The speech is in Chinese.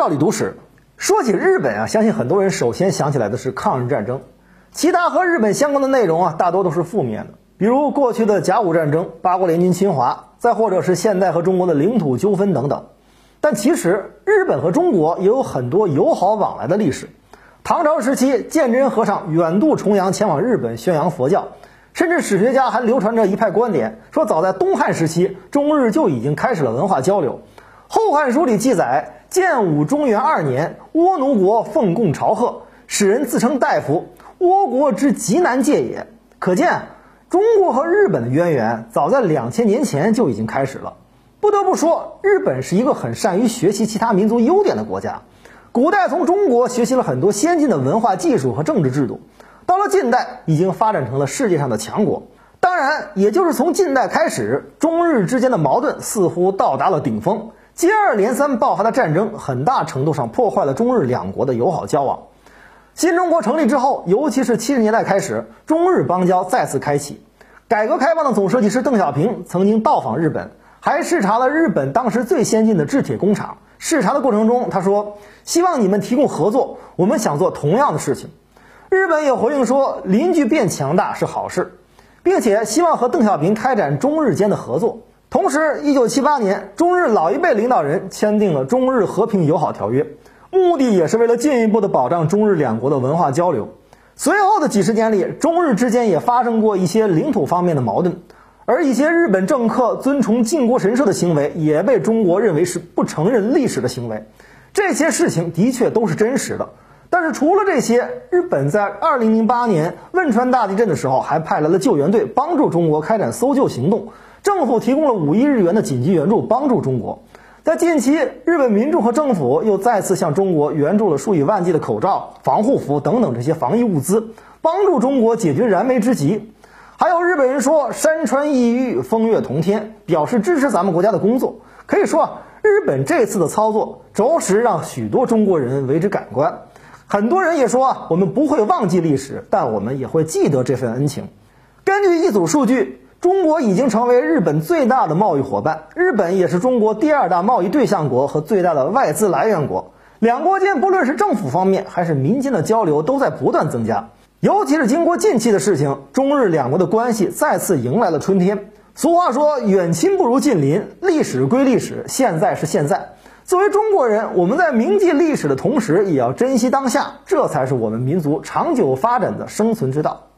道理读史，说起日本啊，相信很多人首先想起来的是抗日战争，其他和日本相关的内容啊，大多都是负面的，比如过去的甲午战争、八国联军侵华，再或者是现代和中国的领土纠纷等等。但其实日本和中国也有很多友好往来的历史。唐朝时期，鉴真和尚远渡重洋前往日本宣扬佛教，甚至史学家还流传着一派观点，说早在东汉时期，中日就已经开始了文化交流。《后汉书》里记载，建武中元二年，倭奴国奉贡朝贺，使人自称大夫，倭国之极难界也。可见，中国和日本的渊源早在两千年前就已经开始了。不得不说，日本是一个很善于学习其他民族优点的国家。古代从中国学习了很多先进的文化技术和政治制度，到了近代已经发展成了世界上的强国。当然，也就是从近代开始，中日之间的矛盾似乎到达了顶峰，接二连三爆发的战争很大程度上破坏了中日两国的友好交往。新中国成立之后，尤其是七十年代开始，中日邦交再次开启。改革开放的总设计师邓小平曾经到访日本，还视察了日本当时最先进的制铁工厂。视察的过程中，他说：“希望你们提供合作，我们想做同样的事情。”日本也回应说：“邻居变强大是好事，并且希望和邓小平开展中日间的合作。”同时，一九七八年，中日老一辈领导人签订了《中日和平友好条约》，目的也是为了进一步的保障中日两国的文化交流。随后的几十年里，中日之间也发生过一些领土方面的矛盾。而一些日本政客尊崇靖国神社的行为，也被中国认为是不承认历史的行为。这些事情的确都是真实的。但是除了这些，日本在2008年汶川大地震的时候，还派来了救援队帮助中国开展搜救行动。政府提供了五亿日元的紧急援助，帮助中国。在近期，日本民众和政府又再次向中国援助了数以万计的口罩、防护服等等这些防疫物资，帮助中国解决燃眉之急。还有日本人说山川异域，风月同天，表示支持咱们国家的工作。可以说，日本这次的操作着实让许多中国人为之感观。很多人也说啊，我们不会忘记历史，但我们也会记得这份恩情。根据一组数据，中国已经成为日本最大的贸易伙伴，日本也是中国第二大贸易对象国和最大的外资来源国。两国间不论是政府方面还是民间的交流都在不断增加。尤其是经过近期的事情，中日两国的关系再次迎来了春天。俗话说，远亲不如近邻。历史归历史，现在是现在。作为中国人，我们在铭记历史的同时，也要珍惜当下，这才是我们民族长久发展的生存之道。